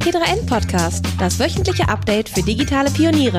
T3N Podcast, das wöchentliche Update für digitale Pioniere.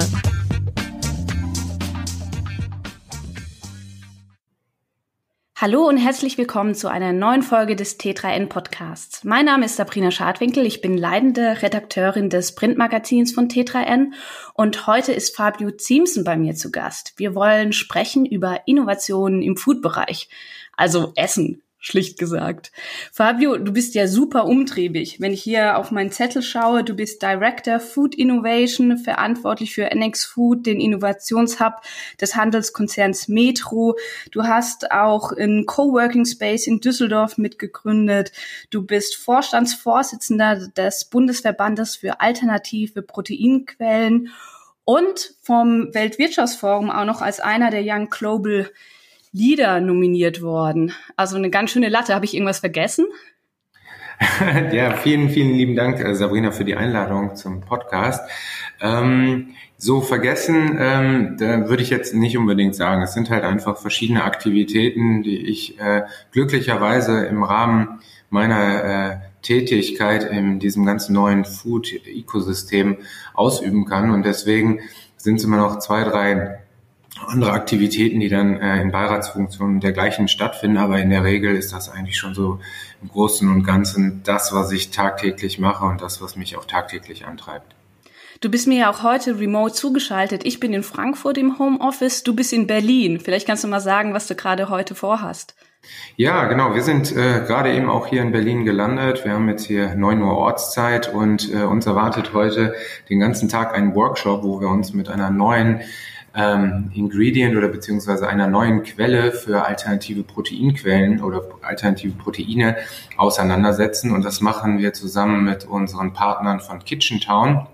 Hallo und herzlich willkommen zu einer neuen Folge des T3N Podcasts. Mein Name ist Sabrina Schadwinkel, ich bin leitende Redakteurin des Printmagazins von T3N und heute ist Fabio Ziemsen bei mir zu Gast. Wir wollen sprechen über Innovationen im Foodbereich, also Essen, schlicht gesagt. Fabio, du bist ja super umtriebig. Wenn ich hier auf meinen Zettel schaue, du bist Director Food Innovation, verantwortlich für NX Food, den Innovationshub des Handelskonzerns Metro. Du hast auch einen Coworking Space in Düsseldorf mitgegründet. Du bist Vorstandsvorsitzender des Bundesverbandes für alternative Proteinquellen und vom Weltwirtschaftsforum auch noch als einer der Young Global Lieder nominiert worden. Also eine ganz schöne Latte. Habe ich irgendwas vergessen? ja, vielen, vielen lieben Dank, äh, Sabrina, für die Einladung zum Podcast. Ähm, so vergessen, ähm, da würde ich jetzt nicht unbedingt sagen. Es sind halt einfach verschiedene Aktivitäten, die ich äh, glücklicherweise im Rahmen meiner äh, Tätigkeit in diesem ganzen neuen Food-Ökosystem ausüben kann. Und deswegen sind es immer noch zwei, drei andere Aktivitäten, die dann äh, in Beiratsfunktionen dergleichen stattfinden, aber in der Regel ist das eigentlich schon so im Großen und Ganzen das, was ich tagtäglich mache und das, was mich auch tagtäglich antreibt. Du bist mir ja auch heute remote zugeschaltet. Ich bin in Frankfurt im Homeoffice, du bist in Berlin. Vielleicht kannst du mal sagen, was du gerade heute vorhast. Ja, genau. Wir sind äh, gerade eben auch hier in Berlin gelandet. Wir haben jetzt hier neun Uhr Ortszeit und äh, uns erwartet heute den ganzen Tag ein Workshop, wo wir uns mit einer neuen ähm, Ingredient oder beziehungsweise einer neuen Quelle für alternative Proteinquellen oder alternative Proteine auseinandersetzen. Und das machen wir zusammen mit unseren Partnern von Kitchen Town.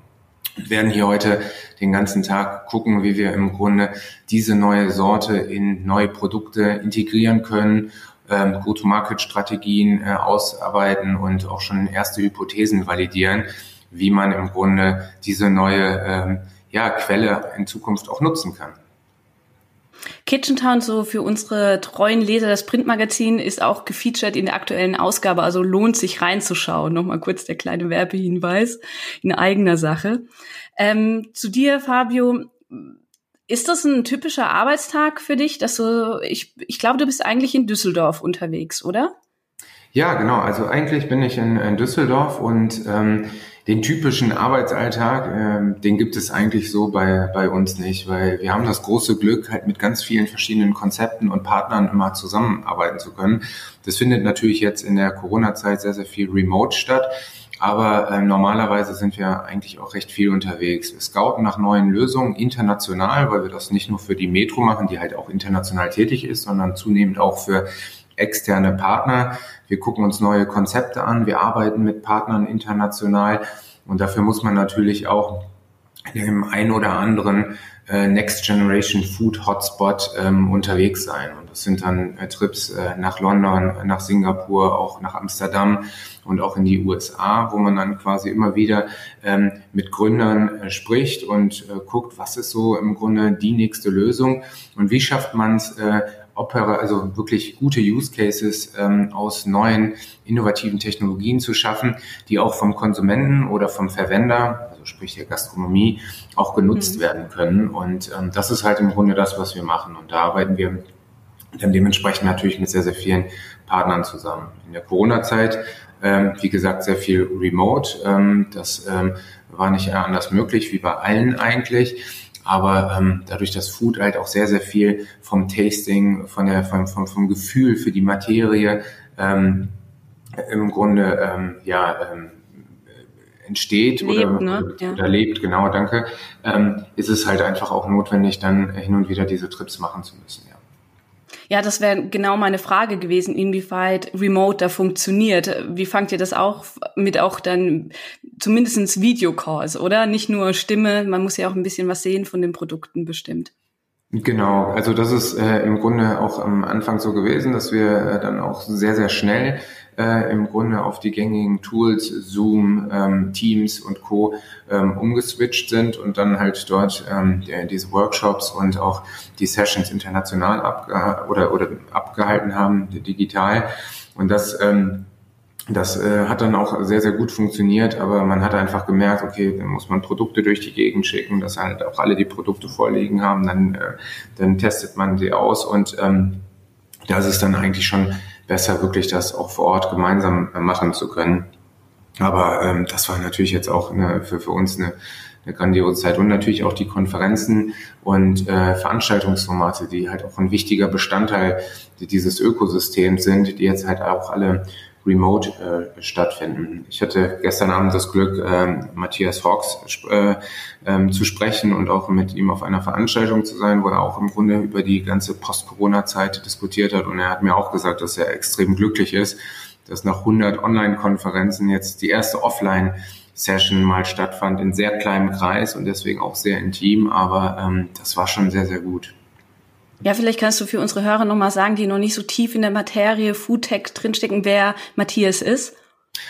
Wir werden hier heute den ganzen Tag gucken, wie wir im Grunde diese neue Sorte in neue Produkte integrieren können, ähm, Go-to-Market-Strategien äh, ausarbeiten und auch schon erste Hypothesen validieren, wie man im Grunde diese neue ähm, ja, Quelle in Zukunft auch nutzen kann. Kitchen Town, so für unsere treuen Leser, das Printmagazin ist auch gefeatured in der aktuellen Ausgabe, also lohnt sich reinzuschauen. Nochmal kurz der kleine Werbehinweis in eigener Sache. Ähm, zu dir, Fabio, ist das ein typischer Arbeitstag für dich, dass du, ich, ich glaube, du bist eigentlich in Düsseldorf unterwegs, oder? Ja, genau. Also eigentlich bin ich in, in Düsseldorf und ähm, den typischen Arbeitsalltag, ähm, den gibt es eigentlich so bei, bei uns nicht, weil wir haben das große Glück, halt mit ganz vielen verschiedenen Konzepten und Partnern immer zusammenarbeiten zu können. Das findet natürlich jetzt in der Corona-Zeit sehr, sehr viel remote statt. Aber äh, normalerweise sind wir eigentlich auch recht viel unterwegs. Wir scouten nach neuen Lösungen international, weil wir das nicht nur für die Metro machen, die halt auch international tätig ist, sondern zunehmend auch für externe Partner. Wir gucken uns neue Konzepte an, wir arbeiten mit Partnern international und dafür muss man natürlich auch dem ein oder anderen äh, Next Generation Food Hotspot ähm, unterwegs sein. Und das sind dann äh, Trips äh, nach London, nach Singapur, auch nach Amsterdam und auch in die USA, wo man dann quasi immer wieder ähm, mit Gründern äh, spricht und äh, guckt, was ist so im Grunde die nächste Lösung und wie schafft man es, äh, Opera, also wirklich gute Use Cases ähm, aus neuen innovativen Technologien zu schaffen, die auch vom Konsumenten oder vom Verwender, also sprich der Gastronomie, auch genutzt mhm. werden können. Und ähm, das ist halt im Grunde das, was wir machen. Und da arbeiten wir dann dementsprechend natürlich mit sehr, sehr vielen Partnern zusammen. In der Corona-Zeit, ähm, wie gesagt, sehr viel Remote. Ähm, das ähm, war nicht anders möglich, wie bei allen eigentlich. Aber ähm, dadurch, dass Food halt auch sehr, sehr viel vom Tasting, von der, vom, vom, vom Gefühl für die Materie ähm, im Grunde ähm, ja ähm, entsteht lebt, oder, ne? ja. oder lebt, genau, danke, ähm, ist es halt einfach auch notwendig, dann hin und wieder diese Trips machen zu müssen. Ja. Ja, das wäre genau meine Frage gewesen, inwieweit Remote da funktioniert. Wie fangt ihr das auch mit auch dann zumindestens Videocalls, oder? Nicht nur Stimme, man muss ja auch ein bisschen was sehen von den Produkten bestimmt. Genau, also das ist äh, im Grunde auch am Anfang so gewesen, dass wir äh, dann auch sehr, sehr schnell äh, im Grunde auf die gängigen Tools, Zoom, ähm, Teams und Co. Ähm, umgeswitcht sind und dann halt dort ähm, die, diese Workshops und auch die Sessions international abge oder, oder abgehalten haben, digital. Und das ähm, das äh, hat dann auch sehr, sehr gut funktioniert, aber man hat einfach gemerkt, okay, dann muss man Produkte durch die Gegend schicken, dass halt auch alle die Produkte vorliegen haben, dann, äh, dann testet man sie aus und ähm, da ist dann eigentlich schon besser, wirklich das auch vor Ort gemeinsam äh, machen zu können. Aber ähm, das war natürlich jetzt auch eine, für, für uns eine, eine grandiose Zeit und natürlich auch die Konferenzen und äh, Veranstaltungsformate, die halt auch ein wichtiger Bestandteil dieses Ökosystems sind, die jetzt halt auch alle remote äh, stattfinden. Ich hatte gestern Abend das Glück, äh, Matthias Hawks äh, äh, zu sprechen und auch mit ihm auf einer Veranstaltung zu sein, wo er auch im Grunde über die ganze Post-Corona-Zeit diskutiert hat. Und er hat mir auch gesagt, dass er extrem glücklich ist, dass nach 100 Online-Konferenzen jetzt die erste Offline Session mal stattfand in sehr kleinem Kreis und deswegen auch sehr intim, aber ähm, das war schon sehr, sehr gut. Ja, vielleicht kannst du für unsere Hörer nochmal sagen, die noch nicht so tief in der Materie Foodtech drinstecken, wer Matthias ist.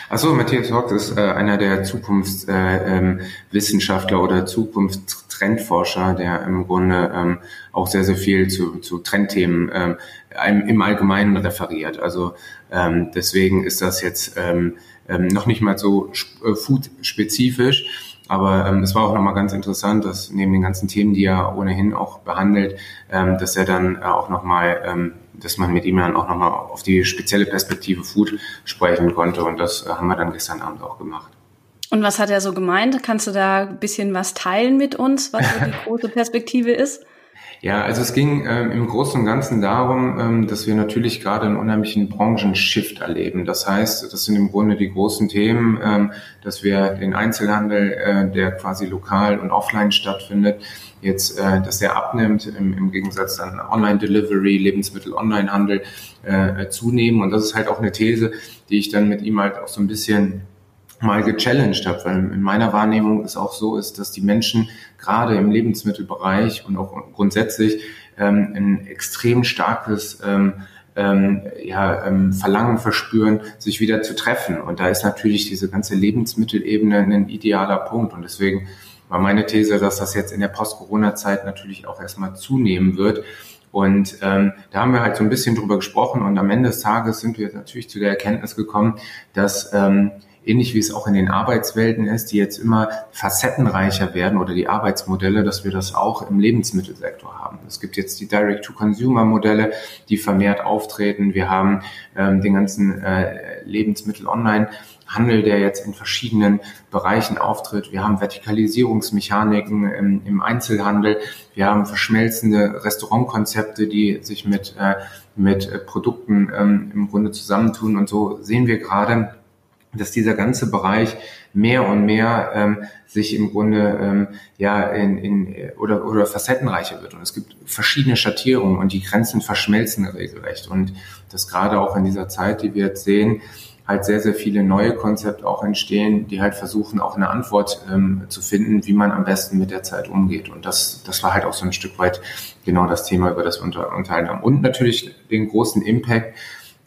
Achso, Matthias Hawks ist äh, einer der Zukunftswissenschaftler äh, ähm, oder Zukunftstrendforscher, der im Grunde ähm, auch sehr, sehr viel zu, zu Trendthemen ähm, im Allgemeinen referiert. Also ähm, deswegen ist das jetzt ähm, ähm, noch nicht mal so äh, food-spezifisch. Aber ähm, es war auch nochmal ganz interessant, dass neben den ganzen Themen, die er ohnehin auch behandelt, ähm, dass er dann äh, auch nochmal, ähm, dass man mit ihm dann auch nochmal auf die spezielle Perspektive Food sprechen konnte. Und das äh, haben wir dann gestern Abend auch gemacht. Und was hat er so gemeint? Kannst du da ein bisschen was teilen mit uns, was so die große Perspektive ist? Ja, also es ging ähm, im Großen und Ganzen darum, ähm, dass wir natürlich gerade einen unheimlichen Branchenshift erleben. Das heißt, das sind im Grunde die großen Themen, ähm, dass wir den Einzelhandel, äh, der quasi lokal und offline stattfindet, jetzt, äh, dass der abnimmt, im, im Gegensatz dann Online-Delivery, Lebensmittel-Online-Handel äh, zunehmen. Und das ist halt auch eine These, die ich dann mit ihm halt auch so ein bisschen mal gechallenged habe, weil in meiner Wahrnehmung es auch so ist, dass die Menschen gerade im Lebensmittelbereich und auch grundsätzlich ähm, ein extrem starkes ähm, ähm, ja, ähm, Verlangen verspüren, sich wieder zu treffen. Und da ist natürlich diese ganze Lebensmittelebene ein idealer Punkt. Und deswegen war meine These, dass das jetzt in der Post-Corona-Zeit natürlich auch erstmal zunehmen wird. Und ähm, da haben wir halt so ein bisschen drüber gesprochen und am Ende des Tages sind wir natürlich zu der Erkenntnis gekommen, dass ähm, ähnlich wie es auch in den Arbeitswelten ist, die jetzt immer facettenreicher werden oder die Arbeitsmodelle, dass wir das auch im Lebensmittelsektor haben. Es gibt jetzt die Direct-to-Consumer-Modelle, die vermehrt auftreten. Wir haben ähm, den ganzen äh, Lebensmittel-Online. Handel, der jetzt in verschiedenen Bereichen auftritt. Wir haben Vertikalisierungsmechaniken im, im Einzelhandel. Wir haben verschmelzende Restaurantkonzepte, die sich mit, äh, mit Produkten ähm, im Grunde zusammentun. Und so sehen wir gerade, dass dieser ganze Bereich mehr und mehr ähm, sich im Grunde ähm, ja in, in oder oder facettenreicher wird. Und es gibt verschiedene Schattierungen und die Grenzen verschmelzen regelrecht. Und das gerade auch in dieser Zeit, die wir jetzt sehen, halt sehr sehr viele neue Konzepte auch entstehen, die halt versuchen auch eine Antwort ähm, zu finden, wie man am besten mit der Zeit umgeht. Und das das war halt auch so ein Stück weit genau das Thema, über das wir unter, unterhalten haben. Und natürlich den großen Impact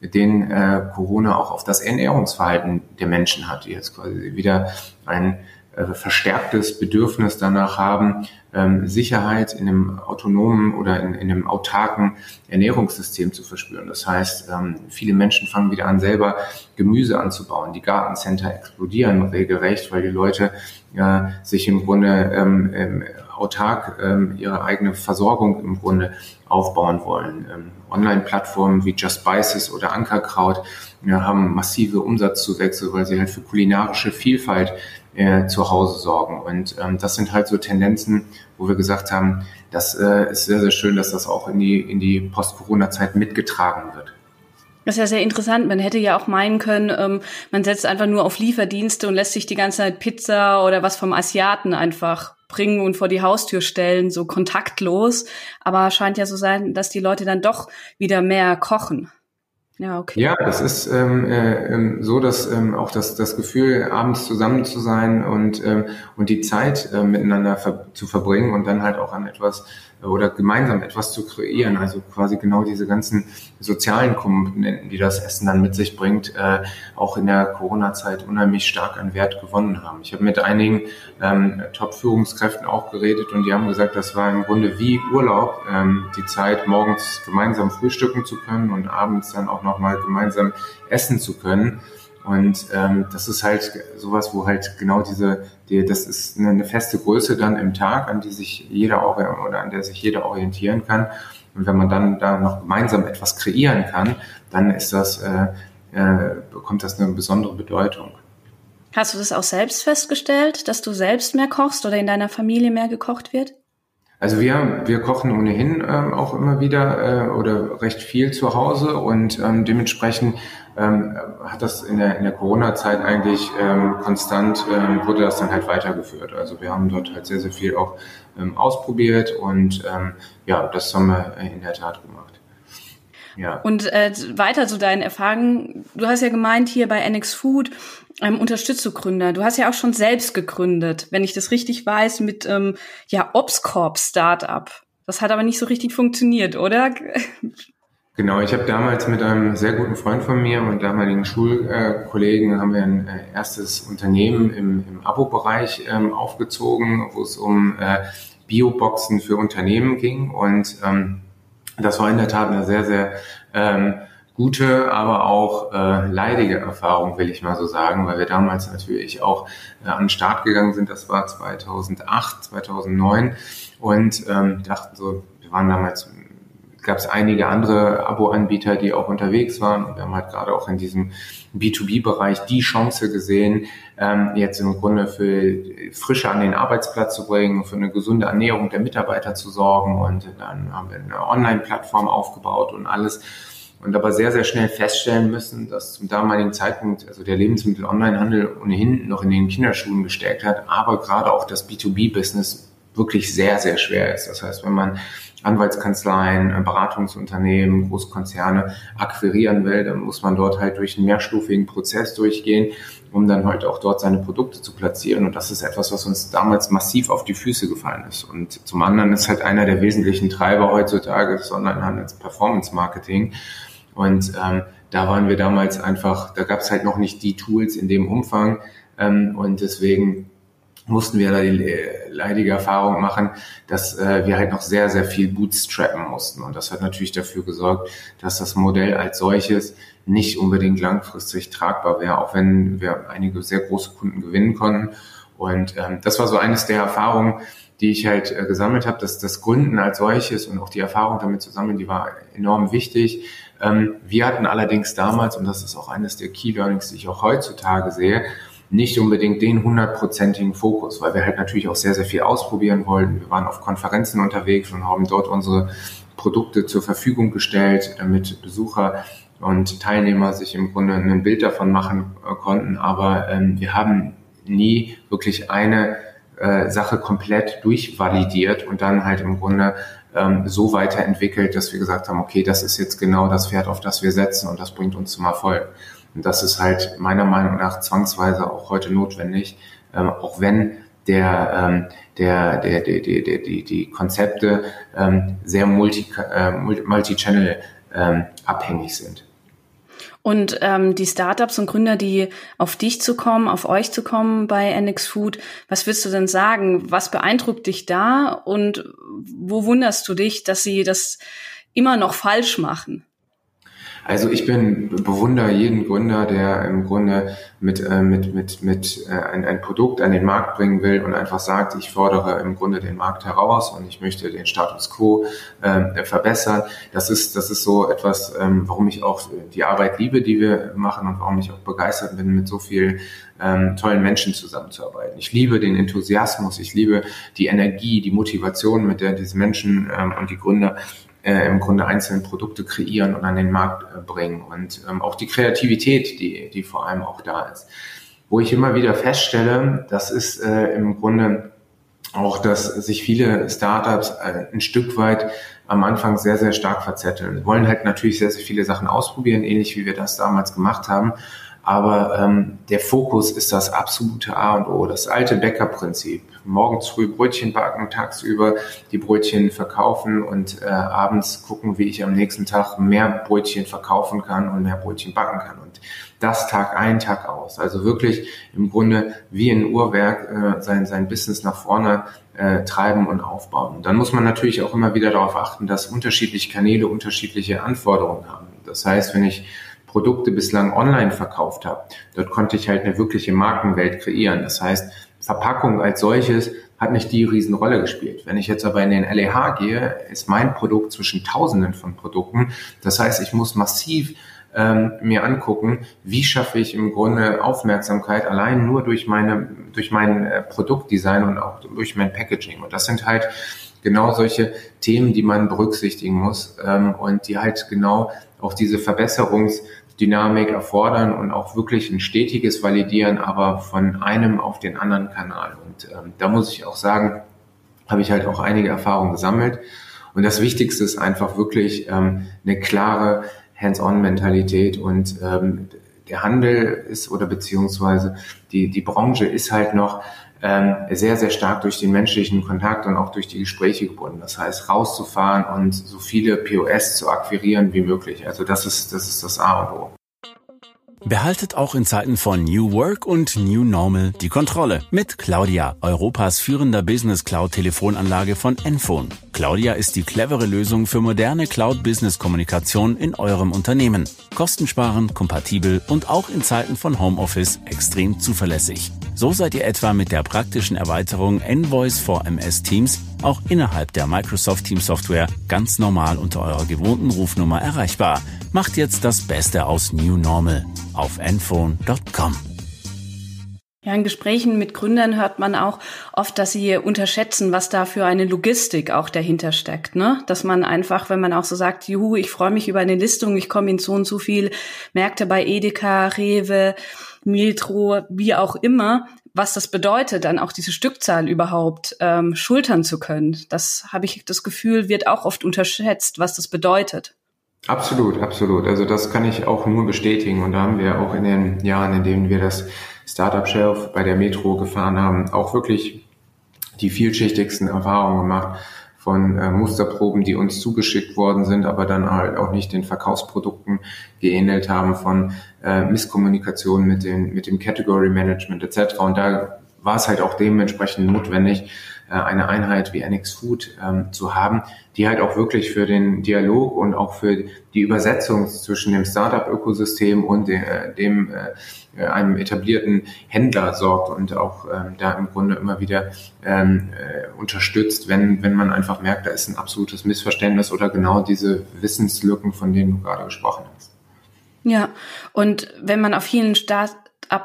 den äh, Corona auch auf das Ernährungsverhalten der Menschen hat, die jetzt quasi wieder ein äh, verstärktes Bedürfnis danach haben, ähm, Sicherheit in einem autonomen oder in, in, einem autarken Ernährungssystem zu verspüren. Das heißt, ähm, viele Menschen fangen wieder an, selber Gemüse anzubauen. Die Gartencenter explodieren regelrecht, weil die Leute ja, sich im Grunde ähm, ähm autark ähm, ihre eigene Versorgung im Grunde aufbauen wollen. Online-Plattformen wie Just Spices oder Ankerkraut ja, haben massive Umsatzzuwächse, weil sie halt für kulinarische Vielfalt äh, zu Hause sorgen. Und ähm, das sind halt so Tendenzen, wo wir gesagt haben, das äh, ist sehr, sehr schön, dass das auch in die, in die Post-Corona-Zeit mitgetragen wird. Das ist ja sehr interessant. Man hätte ja auch meinen können, ähm, man setzt einfach nur auf Lieferdienste und lässt sich die ganze Zeit Pizza oder was vom Asiaten einfach bringen und vor die Haustür stellen, so kontaktlos. Aber scheint ja so sein, dass die Leute dann doch wieder mehr kochen. Ja, okay. Ja, das ist ähm, äh, ähm, so, dass ähm, auch das, das Gefühl, abends zusammen zu sein und, ähm, und die Zeit äh, miteinander ver zu verbringen und dann halt auch an etwas oder gemeinsam etwas zu kreieren. Also quasi genau diese ganzen sozialen Komponenten, die das Essen dann mit sich bringt, äh, auch in der Corona-Zeit unheimlich stark an Wert gewonnen haben. Ich habe mit einigen ähm, Top-Führungskräften auch geredet und die haben gesagt, das war im Grunde wie Urlaub, ähm, die Zeit, morgens gemeinsam frühstücken zu können und abends dann auch nochmal gemeinsam essen zu können. Und ähm, das ist halt sowas, wo halt genau diese, die, das ist eine, eine feste Größe dann im Tag, an die sich jeder oder an der sich jeder orientieren kann. Und wenn man dann da noch gemeinsam etwas kreieren kann, dann ist das, äh, äh, bekommt das eine besondere Bedeutung. Hast du das auch selbst festgestellt, dass du selbst mehr kochst oder in deiner Familie mehr gekocht wird? Also wir, wir kochen ohnehin ähm, auch immer wieder äh, oder recht viel zu Hause und ähm, dementsprechend ähm, hat das in der, in der Corona-Zeit eigentlich ähm, konstant, ähm, wurde das dann halt weitergeführt. Also wir haben dort halt sehr, sehr viel auch ähm, ausprobiert und ähm, ja, das haben wir in der Tat gemacht. Ja. Und äh, weiter zu deinen Erfahrungen. Du hast ja gemeint, hier bei NX Food ähm, unterstützt du Gründer. Du hast ja auch schon selbst gegründet, wenn ich das richtig weiß, mit ähm, ja Obscorp Startup. Das hat aber nicht so richtig funktioniert, oder? Genau, ich habe damals mit einem sehr guten Freund von mir und damaligen Schulkollegen haben wir ein äh, erstes Unternehmen im, im Abo-Bereich ähm, aufgezogen, wo es um äh, Bioboxen für Unternehmen ging und ähm, das war in der Tat eine sehr, sehr ähm, gute, aber auch äh, leidige Erfahrung, will ich mal so sagen, weil wir damals natürlich auch äh, an den Start gegangen sind. Das war 2008, 2009 und ähm, dachten so, wir waren damals gab es einige andere Abo-Anbieter, die auch unterwegs waren. Und wir haben halt gerade auch in diesem B2B-Bereich die Chance gesehen, ähm, jetzt im Grunde für Frische an den Arbeitsplatz zu bringen, für eine gesunde Ernährung der Mitarbeiter zu sorgen. Und dann haben wir eine Online-Plattform aufgebaut und alles. Und aber sehr, sehr schnell feststellen müssen, dass zum damaligen Zeitpunkt, also der Lebensmittel-Online-Handel ohnehin noch in den Kinderschuhen gestärkt hat, aber gerade auch das B2B-Business wirklich sehr, sehr schwer ist. Das heißt, wenn man Anwaltskanzleien, äh, Beratungsunternehmen, Großkonzerne akquirieren will, dann muss man dort halt durch einen mehrstufigen Prozess durchgehen, um dann halt auch dort seine Produkte zu platzieren. Und das ist etwas, was uns damals massiv auf die Füße gefallen ist. Und zum anderen ist halt einer der wesentlichen Treiber heutzutage des Onlinehandels Performance Marketing. Und ähm, da waren wir damals einfach, da gab es halt noch nicht die Tools in dem Umfang. Ähm, und deswegen mussten wir da die leidige Erfahrung machen, dass äh, wir halt noch sehr, sehr viel bootstrappen mussten. Und das hat natürlich dafür gesorgt, dass das Modell als solches nicht unbedingt langfristig tragbar wäre, auch wenn wir einige sehr große Kunden gewinnen konnten. Und ähm, das war so eines der Erfahrungen, die ich halt äh, gesammelt habe, dass das Gründen als solches und auch die Erfahrung damit zu sammeln, die war enorm wichtig. Ähm, wir hatten allerdings damals, und das ist auch eines der Key Learnings, die ich auch heutzutage sehe, nicht unbedingt den hundertprozentigen Fokus, weil wir halt natürlich auch sehr, sehr viel ausprobieren wollten. Wir waren auf Konferenzen unterwegs und haben dort unsere Produkte zur Verfügung gestellt, damit Besucher und Teilnehmer sich im Grunde ein Bild davon machen äh, konnten. Aber ähm, wir haben nie wirklich eine äh, Sache komplett durchvalidiert und dann halt im Grunde ähm, so weiterentwickelt, dass wir gesagt haben, okay, das ist jetzt genau das Pferd, auf das wir setzen und das bringt uns zum Erfolg. Und das ist halt meiner Meinung nach zwangsweise auch heute notwendig, ähm, auch wenn der, ähm, der, der, der, der, der, die, die Konzepte ähm, sehr multi, äh, multi-channel ähm, abhängig sind. Und ähm, die Startups und Gründer, die auf dich zu kommen, auf euch zu kommen bei NX Food, was willst du denn sagen? Was beeindruckt dich da und wo wunderst du dich, dass sie das immer noch falsch machen? Also ich bin bewundere jeden Gründer, der im Grunde mit äh, mit mit mit äh, ein, ein Produkt an den Markt bringen will und einfach sagt, ich fordere im Grunde den Markt heraus und ich möchte den Status quo äh, verbessern. Das ist das ist so etwas, ähm, warum ich auch die Arbeit liebe, die wir machen und warum ich auch begeistert bin, mit so vielen ähm, tollen Menschen zusammenzuarbeiten. Ich liebe den Enthusiasmus, ich liebe die Energie, die Motivation, mit der diese Menschen ähm, und die Gründer äh, im Grunde einzelne Produkte kreieren und an den Markt äh, bringen und ähm, auch die Kreativität, die, die vor allem auch da ist. Wo ich immer wieder feststelle, das ist äh, im Grunde auch, dass sich viele Startups äh, ein Stück weit am Anfang sehr, sehr stark verzetteln. Wollen halt natürlich sehr, sehr viele Sachen ausprobieren, ähnlich wie wir das damals gemacht haben. Aber ähm, der Fokus ist das absolute A und O, das alte Bäckerprinzip. Morgens früh Brötchen backen, tagsüber die Brötchen verkaufen und äh, abends gucken, wie ich am nächsten Tag mehr Brötchen verkaufen kann und mehr Brötchen backen kann. Und das Tag ein, Tag aus. Also wirklich im Grunde wie ein Uhrwerk äh, sein, sein Business nach vorne äh, treiben und aufbauen. Dann muss man natürlich auch immer wieder darauf achten, dass unterschiedliche Kanäle unterschiedliche Anforderungen haben. Das heißt, wenn ich Produkte bislang online verkauft habe. Dort konnte ich halt eine wirkliche Markenwelt kreieren. Das heißt, Verpackung als solches hat nicht die Riesenrolle gespielt. Wenn ich jetzt aber in den LEH gehe, ist mein Produkt zwischen Tausenden von Produkten. Das heißt, ich muss massiv ähm, mir angucken, wie schaffe ich im Grunde Aufmerksamkeit allein nur durch meine, durch mein äh, Produktdesign und auch durch mein Packaging. Und das sind halt genau solche Themen, die man berücksichtigen muss ähm, und die halt genau auch diese Verbesserungsdynamik erfordern und auch wirklich ein stetiges Validieren, aber von einem auf den anderen Kanal. Und ähm, da muss ich auch sagen, habe ich halt auch einige Erfahrungen gesammelt. Und das Wichtigste ist einfach wirklich ähm, eine klare Hands-on-Mentalität und ähm, der Handel ist oder beziehungsweise die, die Branche ist halt noch ähm, sehr, sehr stark durch den menschlichen Kontakt und auch durch die Gespräche gebunden. Das heißt, rauszufahren und so viele POS zu akquirieren wie möglich. Also das ist, das ist das A und O. Behaltet auch in Zeiten von New Work und New Normal die Kontrolle mit Claudia, Europas führender Business Cloud Telefonanlage von Enphone. Claudia ist die clevere Lösung für moderne Cloud Business Kommunikation in eurem Unternehmen. Kostensparend, kompatibel und auch in Zeiten von Homeoffice extrem zuverlässig. So seid ihr etwa mit der praktischen Erweiterung Envoice for MS Teams auch innerhalb der Microsoft Teams Software ganz normal unter eurer gewohnten Rufnummer erreichbar. Macht jetzt das Beste aus New Normal auf enphone.com. Ja, in Gesprächen mit Gründern hört man auch oft, dass sie unterschätzen, was da für eine Logistik auch dahinter steckt, ne? Dass man einfach, wenn man auch so sagt, juhu, ich freue mich über eine Listung, ich komme in so und so viel Märkte bei Edeka, Rewe, Metro, wie auch immer, was das bedeutet, dann auch diese Stückzahl überhaupt ähm, schultern zu können. Das habe ich das Gefühl, wird auch oft unterschätzt, was das bedeutet. Absolut, absolut. Also das kann ich auch nur bestätigen. Und da haben wir auch in den Jahren, in denen wir das Startup Shelf bei der Metro gefahren haben, auch wirklich die vielschichtigsten Erfahrungen gemacht von äh, Musterproben, die uns zugeschickt worden sind, aber dann halt auch nicht den Verkaufsprodukten geähnelt haben, von äh, Misskommunikation mit, den, mit dem Category Management etc. Und da war es halt auch dementsprechend notwendig, äh, eine Einheit wie NX Food ähm, zu haben, die halt auch wirklich für den Dialog und auch für die Übersetzung zwischen dem Startup-Ökosystem und de, äh, dem äh, einem etablierten Händler sorgt und auch ähm, da im Grunde immer wieder ähm, äh, unterstützt, wenn, wenn man einfach merkt, da ist ein absolutes Missverständnis oder genau diese Wissenslücken, von denen du gerade gesprochen hast. Ja, und wenn man auf vielen Start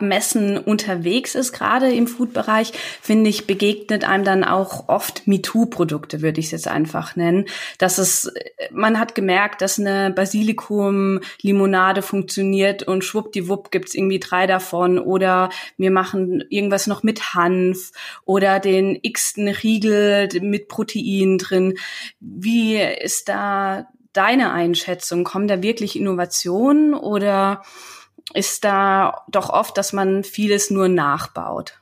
Messen unterwegs ist, gerade im Food-Bereich, finde ich, begegnet einem dann auch oft MeToo-Produkte, würde ich es jetzt einfach nennen. Dass es, man hat gemerkt, dass eine Basilikum-Limonade funktioniert und schwuppdiwupp gibt's irgendwie drei davon oder wir machen irgendwas noch mit Hanf oder den x-ten Riegel mit Protein drin. Wie ist da deine Einschätzung? Kommen da wirklich Innovationen oder ist da doch oft, dass man vieles nur nachbaut.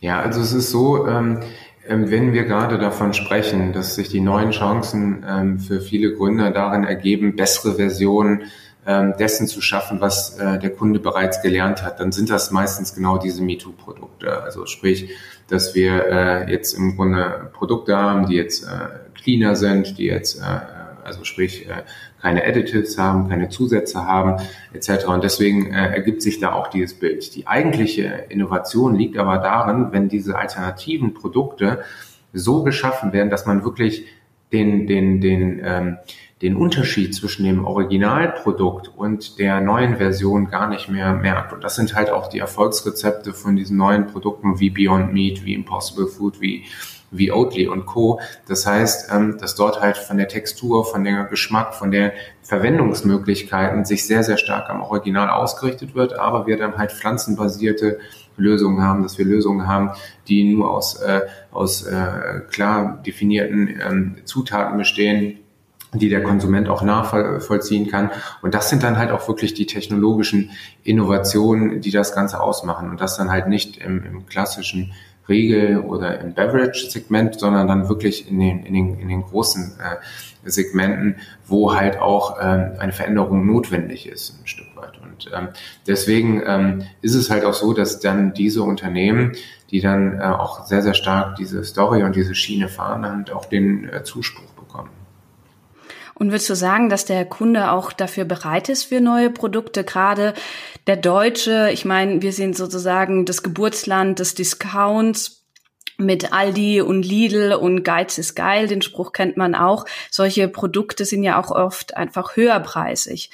Ja, also es ist so, ähm, ähm, wenn wir gerade davon sprechen, dass sich die neuen Chancen ähm, für viele Gründer darin ergeben, bessere Versionen ähm, dessen zu schaffen, was äh, der Kunde bereits gelernt hat, dann sind das meistens genau diese MeToo-Produkte. Also sprich, dass wir äh, jetzt im Grunde Produkte haben, die jetzt äh, cleaner sind, die jetzt äh, also sprich äh, keine Additives haben, keine Zusätze haben etc. Und deswegen äh, ergibt sich da auch dieses Bild. Die eigentliche Innovation liegt aber darin, wenn diese alternativen Produkte so geschaffen werden, dass man wirklich den, den, den, ähm, den Unterschied zwischen dem Originalprodukt und der neuen Version gar nicht mehr merkt. Und das sind halt auch die Erfolgsrezepte von diesen neuen Produkten wie Beyond Meat, wie Impossible Food, wie wie Oatly und Co. Das heißt, ähm, dass dort halt von der Textur, von der Geschmack, von der Verwendungsmöglichkeiten sich sehr, sehr stark am Original ausgerichtet wird, aber wir dann halt pflanzenbasierte Lösungen haben, dass wir Lösungen haben, die nur aus, äh, aus äh, klar definierten ähm, Zutaten bestehen, die der Konsument auch nachvollziehen kann. Und das sind dann halt auch wirklich die technologischen Innovationen, die das Ganze ausmachen. Und das dann halt nicht im, im klassischen Regel oder im Beverage-Segment, sondern dann wirklich in den, in den, in den großen äh, Segmenten, wo halt auch ähm, eine Veränderung notwendig ist, ein Stück weit. Und ähm, deswegen ähm, ist es halt auch so, dass dann diese Unternehmen, die dann äh, auch sehr, sehr stark diese Story und diese Schiene fahren, dann auch den äh, Zuspruch Und würdest du sagen, dass der Kunde auch dafür bereit ist für neue Produkte? Gerade der Deutsche, ich meine, wir sind sozusagen das Geburtsland des Discounts mit Aldi und Lidl und Geiz ist geil, den Spruch kennt man auch. Solche Produkte sind ja auch oft einfach höherpreisig.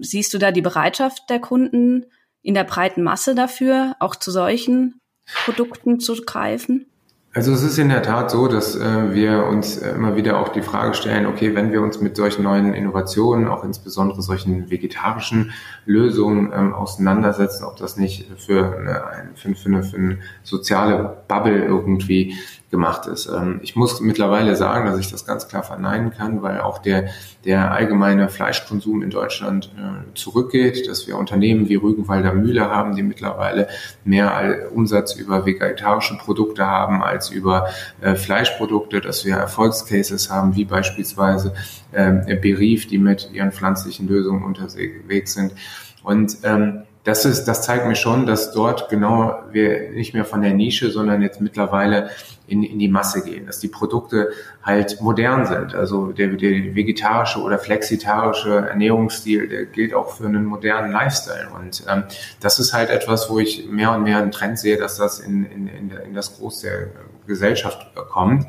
Siehst du da die Bereitschaft der Kunden in der breiten Masse dafür, auch zu solchen Produkten zu greifen? Also es ist in der Tat so, dass äh, wir uns immer wieder auch die Frage stellen, okay, wenn wir uns mit solchen neuen Innovationen, auch insbesondere solchen vegetarischen Lösungen ähm, auseinandersetzen, ob das nicht für eine, für, eine, für eine soziale Bubble irgendwie gemacht ist. Ähm, ich muss mittlerweile sagen, dass ich das ganz klar verneinen kann, weil auch der, der allgemeine Fleischkonsum in Deutschland äh, zurückgeht, dass wir Unternehmen wie Rügenwalder Mühle haben, die mittlerweile mehr Umsatz über vegetarische Produkte haben als über äh, Fleischprodukte, dass wir Erfolgscases haben, wie beispielsweise äh, Berief, die mit ihren pflanzlichen Lösungen unterwegs sind. Und ähm, das ist, das zeigt mir schon, dass dort genau wir nicht mehr von der Nische, sondern jetzt mittlerweile in, in die Masse gehen, dass die Produkte halt modern sind. Also der, der vegetarische oder flexitarische Ernährungsstil, der gilt auch für einen modernen Lifestyle. Und ähm, das ist halt etwas, wo ich mehr und mehr einen Trend sehe, dass das in, in, in, in das Groß der Gesellschaft kommt.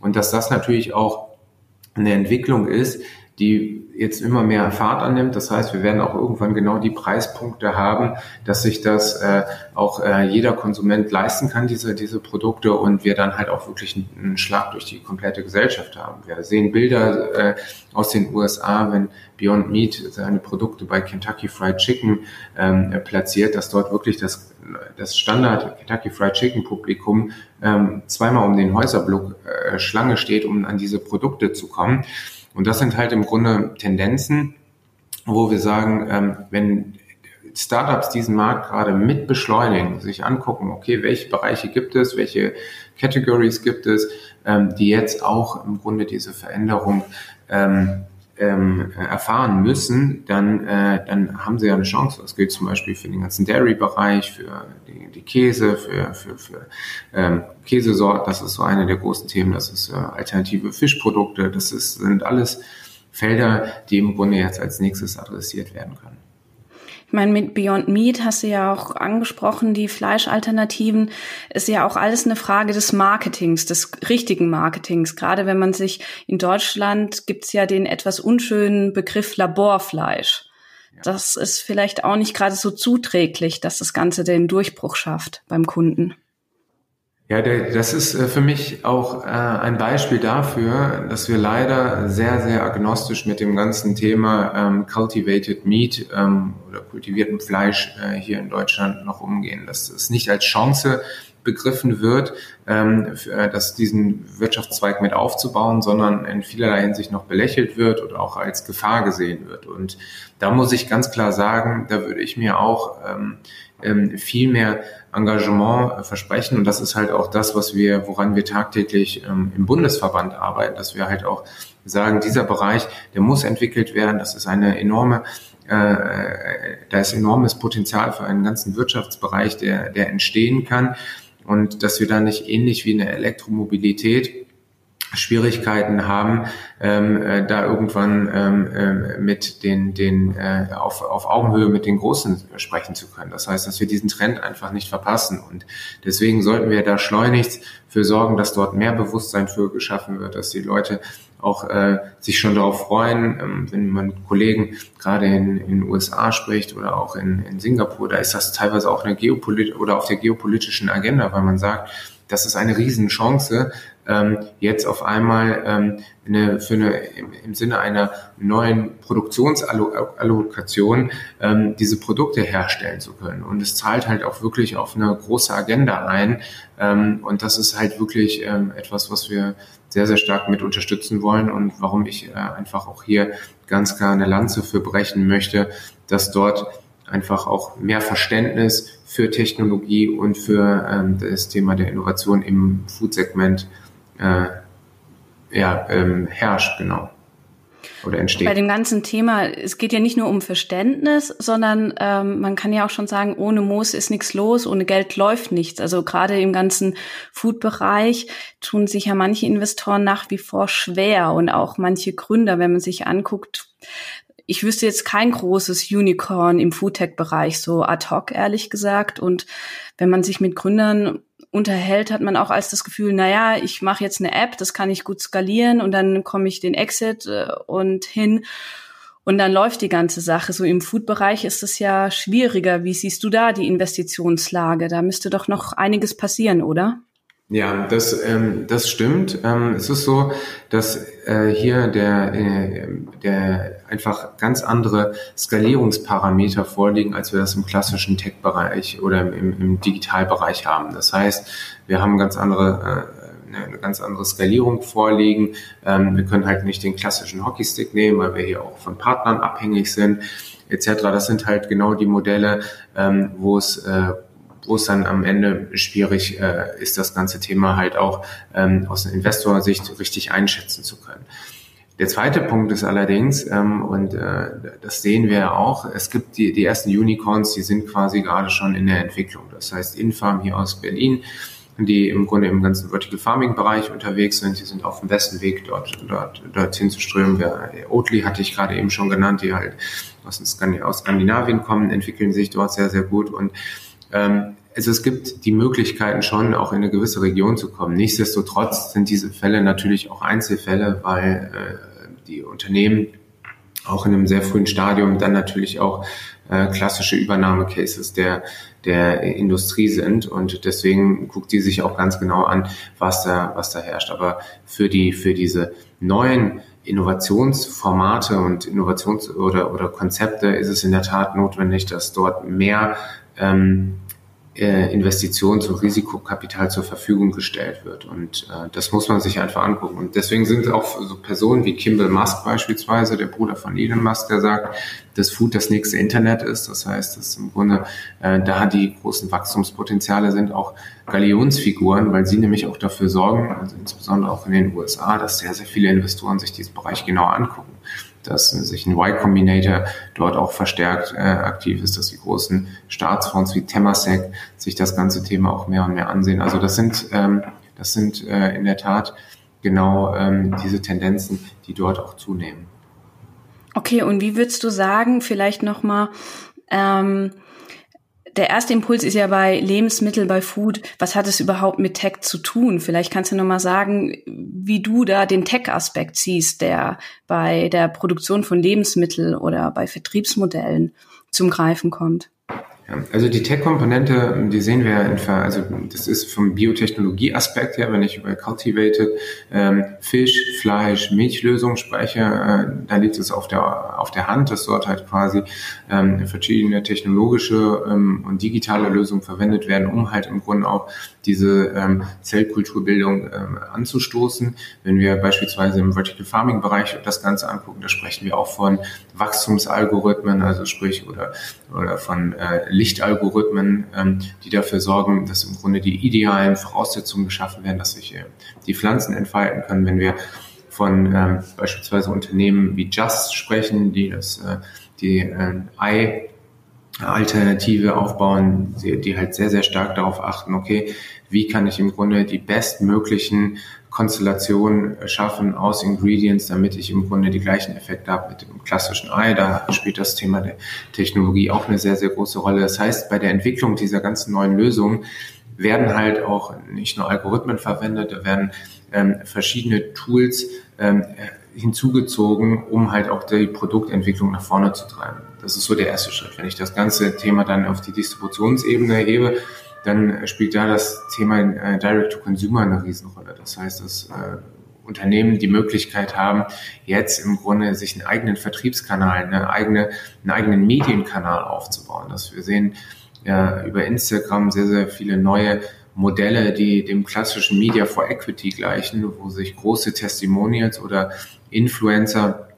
Und dass das natürlich auch eine Entwicklung ist, die jetzt immer mehr Fahrt annimmt. Das heißt, wir werden auch irgendwann genau die Preispunkte haben, dass sich das äh, auch äh, jeder Konsument leisten kann, diese, diese Produkte und wir dann halt auch wirklich einen, Schlag durch die komplette Gesellschaft haben. Wir sehen Bilder äh, aus den USA, wenn Beyond Meat seine Produkte bei Kentucky Fried Chicken ähm, platziert, dass dort wirklich das, das Standard Kentucky Fried Chicken Publikum ähm, zweimal um den Häuserblock äh, Schlange steht, um an diese Produkte zu kommen. Und das sind halt im Grunde Tendenzen, wo wir sagen, ähm, wenn Startups diesen Markt gerade mit beschleunigen, sich angucken, okay, welche Bereiche gibt es, welche Categories gibt es, ähm, die jetzt auch im Grunde diese Veränderung ähm, ähm, erfahren müssen, dann, äh, dann haben sie ja eine Chance. Das gilt zum Beispiel für den ganzen Dairy-Bereich, für die, die, Käse, für, für, für ähm, Käsesorten. Das ist so eine der großen Themen. Das ist äh, alternative Fischprodukte. Das ist, sind alles Felder, die im Grunde jetzt als nächstes adressiert werden können. Ich meine, mit Beyond Meat hast du ja auch angesprochen, die Fleischalternativen ist ja auch alles eine Frage des Marketings, des richtigen Marketings. Gerade wenn man sich in Deutschland gibt's ja den etwas unschönen Begriff Laborfleisch. Das ist vielleicht auch nicht gerade so zuträglich, dass das Ganze den Durchbruch schafft beim Kunden. Ja, der, das ist äh, für mich auch äh, ein Beispiel dafür, dass wir leider sehr, sehr agnostisch mit dem ganzen Thema ähm, Cultivated Meat ähm, oder kultiviertem Fleisch äh, hier in Deutschland noch umgehen. Dass es nicht als Chance begriffen wird, ähm, äh, dass diesen Wirtschaftszweig mit aufzubauen, sondern in vielerlei Hinsicht noch belächelt wird oder auch als Gefahr gesehen wird. Und da muss ich ganz klar sagen, da würde ich mir auch ähm, ähm, viel mehr Engagement äh, versprechen. Und das ist halt auch das, was wir, woran wir tagtäglich ähm, im Bundesverband arbeiten, dass wir halt auch sagen, dieser Bereich, der muss entwickelt werden. Das ist eine enorme äh, da ist enormes Potenzial für einen ganzen Wirtschaftsbereich, der, der entstehen kann. Und dass wir da nicht ähnlich wie eine Elektromobilität Schwierigkeiten haben, ähm, äh, da irgendwann ähm, äh, mit den, den äh, auf, auf Augenhöhe mit den Großen sprechen zu können. Das heißt, dass wir diesen Trend einfach nicht verpassen. Und deswegen sollten wir da schleunigst für sorgen, dass dort mehr Bewusstsein für geschaffen wird, dass die Leute auch äh, sich schon darauf freuen, ähm, wenn man Kollegen gerade in, in den USA spricht oder auch in, in Singapur, da ist das teilweise auch eine Geopolit oder auf der geopolitischen Agenda, weil man sagt, das ist eine Riesenchance, ähm, jetzt auf einmal ähm, eine, für eine, im, im Sinne einer neuen Produktionsallokation ähm, diese Produkte herstellen zu können. Und es zahlt halt auch wirklich auf eine große Agenda ein. Ähm, und das ist halt wirklich ähm, etwas, was wir sehr, sehr stark mit unterstützen wollen und warum ich äh, einfach auch hier ganz klar eine Lanze für brechen möchte, dass dort einfach auch mehr Verständnis für Technologie und für ähm, das Thema der Innovation im Food-Segment äh, ja, ähm, herrscht, genau. oder entsteht. Bei dem ganzen Thema, es geht ja nicht nur um Verständnis, sondern ähm, man kann ja auch schon sagen, ohne Moos ist nichts los, ohne Geld läuft nichts. Also gerade im ganzen Food-Bereich tun sich ja manche Investoren nach wie vor schwer und auch manche Gründer, wenn man sich anguckt, ich wüsste jetzt kein großes Unicorn im Foodtech-Bereich, so ad hoc, ehrlich gesagt. Und wenn man sich mit Gründern unterhält, hat man auch als das Gefühl, naja, ich mache jetzt eine App, das kann ich gut skalieren und dann komme ich den Exit äh, und hin und dann läuft die ganze Sache. So im Food-Bereich ist es ja schwieriger. Wie siehst du da die Investitionslage? Da müsste doch noch einiges passieren, oder? Ja, das, ähm, das stimmt. Ähm, es ist so, dass äh, hier der, äh, der einfach ganz andere Skalierungsparameter vorliegen, als wir das im klassischen Tech-Bereich oder im, im Digitalbereich haben. Das heißt, wir haben ganz andere äh, eine ganz andere Skalierung vorliegen. Ähm, wir können halt nicht den klassischen Hockeystick nehmen, weil wir hier auch von Partnern abhängig sind, etc. Das sind halt genau die Modelle, ähm, wo es äh, wo es dann am Ende schwierig äh, ist, das ganze Thema halt auch ähm, aus Investorsicht richtig einschätzen zu können. Der zweite Punkt ist allerdings, ähm, und äh, das sehen wir ja auch, es gibt die, die ersten Unicorns, die sind quasi gerade schon in der Entwicklung. Das heißt, Infarm hier aus Berlin, die im Grunde im ganzen Vertical Farming Bereich unterwegs sind, die sind auf dem besten Weg, dort, dort, dorthin zu strömen. Wir, Oatly hatte ich gerade eben schon genannt, die halt aus, Skandinavien kommen, entwickeln sich dort sehr, sehr gut und ähm, also es gibt die Möglichkeiten schon, auch in eine gewisse Region zu kommen. Nichtsdestotrotz sind diese Fälle natürlich auch Einzelfälle, weil äh, die Unternehmen auch in einem sehr frühen Stadium dann natürlich auch äh, klassische Übernahmecases der, der Industrie sind. Und deswegen guckt die sich auch ganz genau an, was da, was da herrscht. Aber für die, für diese neuen Innovationsformate und Innovations- oder, oder Konzepte ist es in der Tat notwendig, dass dort mehr ähm, äh, Investitions- und Risikokapital zur Verfügung gestellt wird. Und äh, das muss man sich einfach angucken. Und deswegen sind auch so Personen wie Kimball Musk beispielsweise, der Bruder von Elon Musk, der sagt, dass Food das nächste Internet ist. Das heißt, dass im Grunde äh, da die großen Wachstumspotenziale sind auch Galionsfiguren, weil sie nämlich auch dafür sorgen, also insbesondere auch in den USA, dass sehr, sehr viele Investoren sich diesen Bereich genau angucken dass sich ein Y-Combinator dort auch verstärkt äh, aktiv ist, dass die großen Staatsfonds wie Temasek sich das ganze Thema auch mehr und mehr ansehen. Also das sind, ähm, das sind äh, in der Tat genau ähm, diese Tendenzen, die dort auch zunehmen. Okay, und wie würdest du sagen, vielleicht nochmal, ähm, der erste Impuls ist ja bei Lebensmittel, bei Food, was hat es überhaupt mit Tech zu tun? Vielleicht kannst du nochmal sagen, wie du da den Tech-Aspekt siehst, der bei der Produktion von Lebensmitteln oder bei Vertriebsmodellen zum Greifen kommt. Also die Tech-Komponente, die sehen wir, in, also das ist vom Biotechnologie-Aspekt her, wenn ich über Cultivated ähm, Fisch, Fleisch, Milchlösung spreche, äh, da liegt es auf der, auf der Hand, dass dort halt quasi ähm, verschiedene technologische ähm, und digitale Lösungen verwendet werden, um halt im Grunde auch diese ähm, Zellkulturbildung ähm, anzustoßen. Wenn wir beispielsweise im Vertical Farming Bereich das Ganze angucken, da sprechen wir auch von Wachstumsalgorithmen, also sprich oder, oder von äh, Lichtalgorithmen, ähm, die dafür sorgen, dass im Grunde die idealen Voraussetzungen geschaffen werden, dass sich äh, die Pflanzen entfalten können. Wenn wir von ähm, beispielsweise Unternehmen wie Just sprechen, die das äh, die äh, Ei Alternative aufbauen, die halt sehr, sehr stark darauf achten, okay, wie kann ich im Grunde die bestmöglichen Konstellationen schaffen aus Ingredients, damit ich im Grunde die gleichen Effekte habe mit dem klassischen Ei. Da spielt das Thema der Technologie auch eine sehr, sehr große Rolle. Das heißt, bei der Entwicklung dieser ganzen neuen Lösungen werden halt auch nicht nur Algorithmen verwendet, da werden ähm, verschiedene Tools ähm, hinzugezogen, um halt auch die Produktentwicklung nach vorne zu treiben. Das ist so der erste Schritt. Wenn ich das ganze Thema dann auf die Distributionsebene hebe, dann spielt da das Thema äh, Direct-to-Consumer eine Riesenrolle. Das heißt, dass äh, Unternehmen die Möglichkeit haben, jetzt im Grunde sich einen eigenen Vertriebskanal, eine eigene, einen eigenen Medienkanal aufzubauen. Dass wir sehen ja, über Instagram sehr, sehr viele neue Modelle, die dem klassischen Media for Equity gleichen, wo sich große Testimonials oder Influencer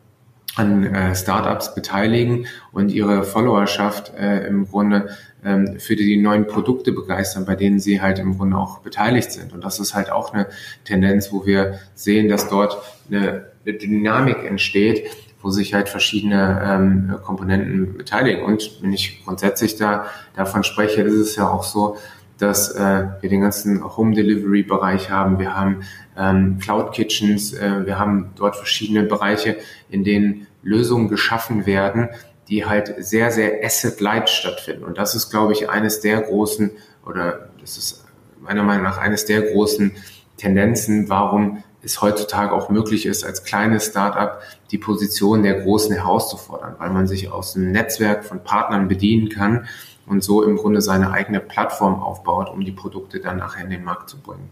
an äh, Startups beteiligen und ihre Followerschaft äh, im Grunde ähm, für die neuen Produkte begeistern, bei denen sie halt im Grunde auch beteiligt sind. Und das ist halt auch eine Tendenz, wo wir sehen, dass dort eine, eine Dynamik entsteht, wo sich halt verschiedene ähm, Komponenten beteiligen. Und wenn ich grundsätzlich da davon spreche, ist es ja auch so, dass äh, wir den ganzen Home Delivery Bereich haben. Wir haben ähm, Cloud Kitchens. Äh, wir haben dort verschiedene Bereiche, in denen Lösungen geschaffen werden, die halt sehr, sehr asset-light stattfinden. Und das ist, glaube ich, eines der großen, oder das ist meiner Meinung nach eines der großen Tendenzen, warum es heutzutage auch möglich ist, als kleines Startup die Position der Großen herauszufordern, weil man sich aus einem Netzwerk von Partnern bedienen kann und so im Grunde seine eigene Plattform aufbaut, um die Produkte dann nachher in den Markt zu bringen.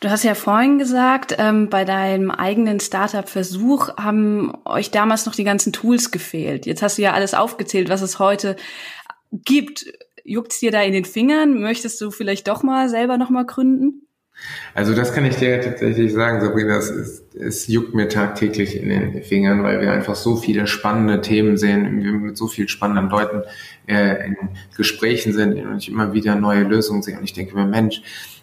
Du hast ja vorhin gesagt, ähm, bei deinem eigenen Startup-Versuch haben euch damals noch die ganzen Tools gefehlt. Jetzt hast du ja alles aufgezählt, was es heute gibt. Juckt's dir da in den Fingern? Möchtest du vielleicht doch mal selber noch mal gründen? Also das kann ich dir tatsächlich sagen, Sabrina, es, es, es juckt mir tagtäglich in den Fingern, weil wir einfach so viele spannende Themen sehen, wir mit so vielen spannenden Leuten äh, in Gesprächen sind und ich immer wieder neue Lösungen sehe. Und ich denke mir, Mensch,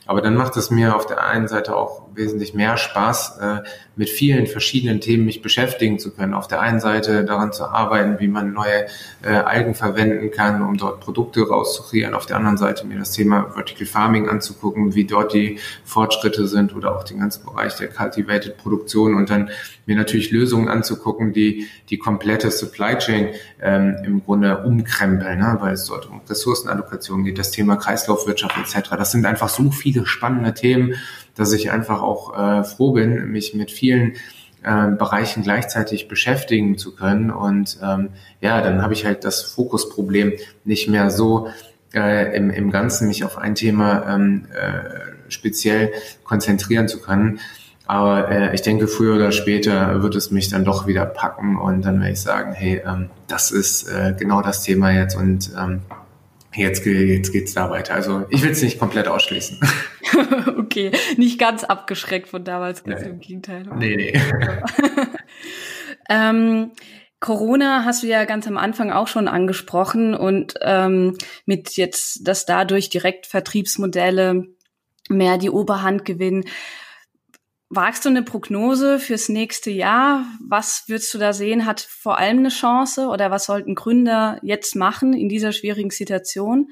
aber dann macht es mir auf der einen Seite auch wesentlich mehr Spaß, äh, mit vielen verschiedenen Themen mich beschäftigen zu können. Auf der einen Seite daran zu arbeiten, wie man neue äh, Algen verwenden kann, um dort Produkte rauszukreieren. Auf der anderen Seite mir das Thema Vertical Farming anzugucken, wie dort die Fortschritte sind oder auch den ganzen Bereich der Cultivated Produktion und dann mir natürlich Lösungen anzugucken, die die komplette Supply Chain ähm, im Grunde umkrempeln, ne? weil es dort um Ressourcenallokation geht, das Thema Kreislaufwirtschaft etc. Das sind einfach so viele spannende Themen, dass ich einfach auch äh, froh bin, mich mit vielen äh, Bereichen gleichzeitig beschäftigen zu können. Und ähm, ja, dann habe ich halt das Fokusproblem nicht mehr so äh, im, im Ganzen mich auf ein Thema ähm, äh, speziell konzentrieren zu können. Aber äh, ich denke, früher oder später wird es mich dann doch wieder packen und dann werde ich sagen, hey, ähm, das ist äh, genau das Thema jetzt und ähm, jetzt, jetzt geht's da weiter. Also ich will es nicht komplett ausschließen. okay, nicht ganz abgeschreckt von damals, ganz nee. im Gegenteil. Nee, nee. ähm, Corona hast du ja ganz am Anfang auch schon angesprochen und ähm, mit jetzt, dass dadurch Direktvertriebsmodelle mehr die Oberhand gewinnen. Wagst du eine Prognose fürs nächste Jahr? Was würdest du da sehen? Hat vor allem eine Chance oder was sollten Gründer jetzt machen in dieser schwierigen Situation?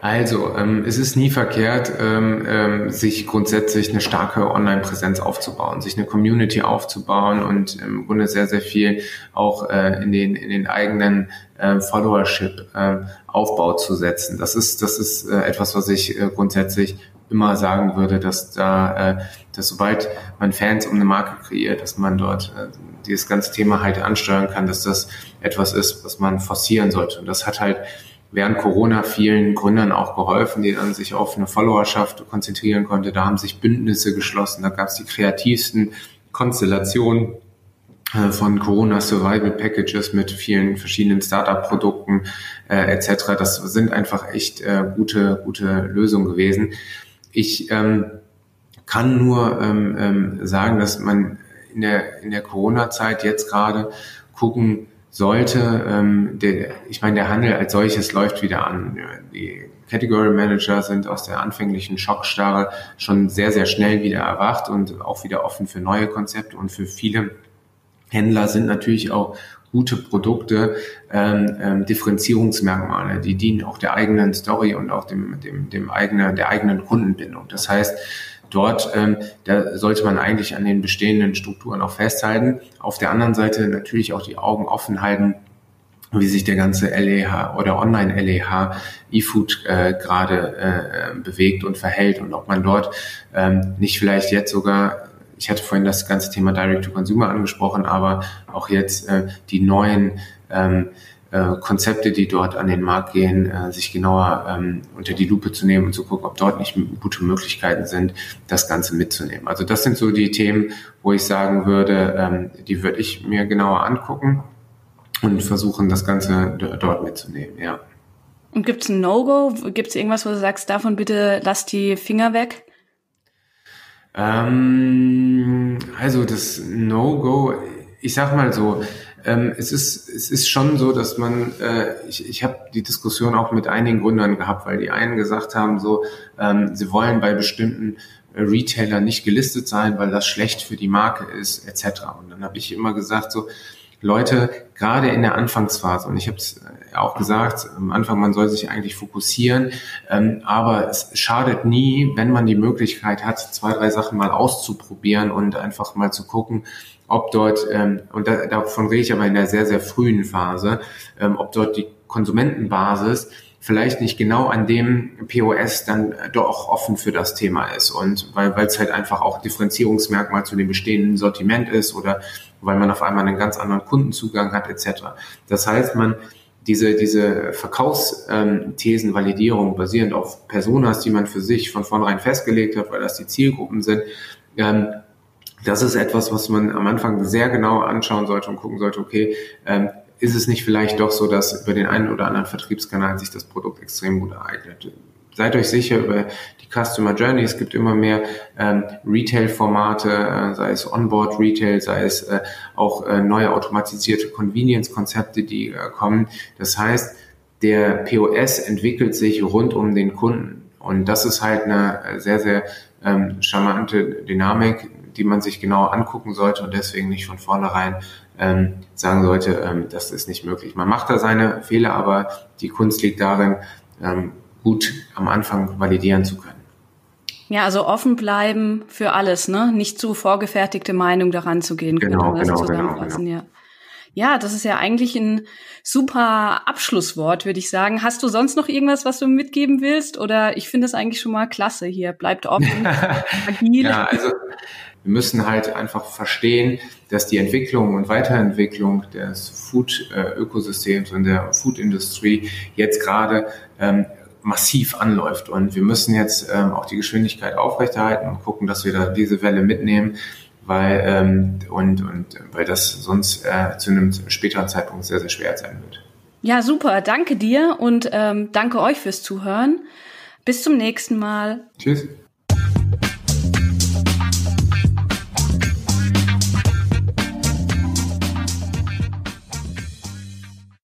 Also, ähm, es ist nie verkehrt, ähm, ähm, sich grundsätzlich eine starke Online-Präsenz aufzubauen, sich eine Community aufzubauen und im Grunde sehr, sehr viel auch äh, in, den, in den eigenen äh, Followership-Aufbau äh, zu setzen. Das ist, das ist äh, etwas, was ich äh, grundsätzlich immer sagen würde, dass da, äh, dass sobald man Fans um eine Marke kreiert, dass man dort äh, dieses ganze Thema halt ansteuern kann, dass das etwas ist, was man forcieren sollte. Und das hat halt während Corona vielen Gründern auch geholfen, die dann sich auf eine Followerschaft konzentrieren konnte. Da haben sich Bündnisse geschlossen, da gab es die kreativsten Konstellationen äh, von Corona Survival Packages mit vielen verschiedenen Startup-Produkten äh, etc. Das sind einfach echt äh, gute, gute Lösungen gewesen. Ich ähm, kann nur ähm, ähm, sagen, dass man in der, in der Corona-Zeit jetzt gerade gucken sollte. Ähm, der, ich meine, der Handel als solches läuft wieder an. Die Category Manager sind aus der anfänglichen Schockstarre schon sehr, sehr schnell wieder erwacht und auch wieder offen für neue Konzepte und für viele Händler sind natürlich auch gute Produkte ähm, ähm, Differenzierungsmerkmale, die dienen auch der eigenen Story und auch dem, dem, dem eigenen, der eigenen Kundenbindung. Das heißt, dort ähm, da sollte man eigentlich an den bestehenden Strukturen auch festhalten. Auf der anderen Seite natürlich auch die Augen offen halten, wie sich der ganze LEH oder Online-LEH E-Food äh, gerade äh, bewegt und verhält und ob man dort ähm, nicht vielleicht jetzt sogar ich hatte vorhin das ganze Thema Direct-to-Consumer angesprochen, aber auch jetzt äh, die neuen ähm, äh, Konzepte, die dort an den Markt gehen, äh, sich genauer ähm, unter die Lupe zu nehmen und zu gucken, ob dort nicht gute Möglichkeiten sind, das Ganze mitzunehmen. Also das sind so die Themen, wo ich sagen würde, ähm, die würde ich mir genauer angucken und versuchen, das Ganze dort mitzunehmen, ja. Und gibt es ein No-Go? Gibt es irgendwas, wo du sagst, davon bitte lass die Finger weg? Ähm, also das No-Go, ich sag mal so, ähm, es ist es ist schon so, dass man äh, ich ich habe die Diskussion auch mit einigen Gründern gehabt, weil die einen gesagt haben so, ähm, sie wollen bei bestimmten äh, Retailer nicht gelistet sein, weil das schlecht für die Marke ist etc. Und dann habe ich immer gesagt so Leute, gerade in der Anfangsphase, und ich habe es äh, auch gesagt, am Anfang, man soll sich eigentlich fokussieren, ähm, aber es schadet nie, wenn man die Möglichkeit hat, zwei, drei Sachen mal auszuprobieren und einfach mal zu gucken, ob dort, ähm, und da, davon rede ich aber in der sehr, sehr frühen Phase, ähm, ob dort die Konsumentenbasis vielleicht nicht genau an dem POS dann doch offen für das Thema ist und weil weil es halt einfach auch Differenzierungsmerkmal zu dem bestehenden Sortiment ist oder weil man auf einmal einen ganz anderen Kundenzugang hat etc. Das heißt, man diese, diese Verkaufsthesenvalidierung basierend auf Personas, die man für sich von vornherein festgelegt hat, weil das die Zielgruppen sind, ähm, das ist etwas, was man am Anfang sehr genau anschauen sollte und gucken sollte, okay, ähm, ist es nicht vielleicht doch so, dass über den einen oder anderen Vertriebskanal sich das Produkt extrem gut ereignet? Seid euch sicher über die Customer Journey. Es gibt immer mehr ähm, Retail-Formate, äh, sei es Onboard-Retail, sei es äh, auch äh, neue automatisierte Convenience-Konzepte, die äh, kommen. Das heißt, der POS entwickelt sich rund um den Kunden. Und das ist halt eine äh, sehr, sehr ähm, charmante Dynamik, die man sich genau angucken sollte und deswegen nicht von vornherein ähm, sagen sollte, ähm, das ist nicht möglich. Man macht da seine Fehler, aber die Kunst liegt darin, ähm, gut am Anfang validieren zu können. Ja, also offen bleiben für alles, ne? Nicht zu vorgefertigte Meinung daran zu gehen. Genau, genau, genau, genau. Ja. ja, das ist ja eigentlich ein super Abschlusswort, würde ich sagen. Hast du sonst noch irgendwas, was du mitgeben willst? Oder ich finde es eigentlich schon mal klasse hier. Bleibt offen, agil. Ja, also wir müssen halt einfach verstehen, dass die Entwicklung und Weiterentwicklung des Food-Ökosystems und der Food-Industrie jetzt gerade ähm, massiv anläuft. Und wir müssen jetzt ähm, auch die Geschwindigkeit aufrechterhalten und gucken, dass wir da diese Welle mitnehmen, weil ähm, und, und weil das sonst äh, zu einem späteren Zeitpunkt sehr, sehr schwer sein wird. Ja, super. Danke dir und ähm, danke euch fürs Zuhören. Bis zum nächsten Mal. Tschüss.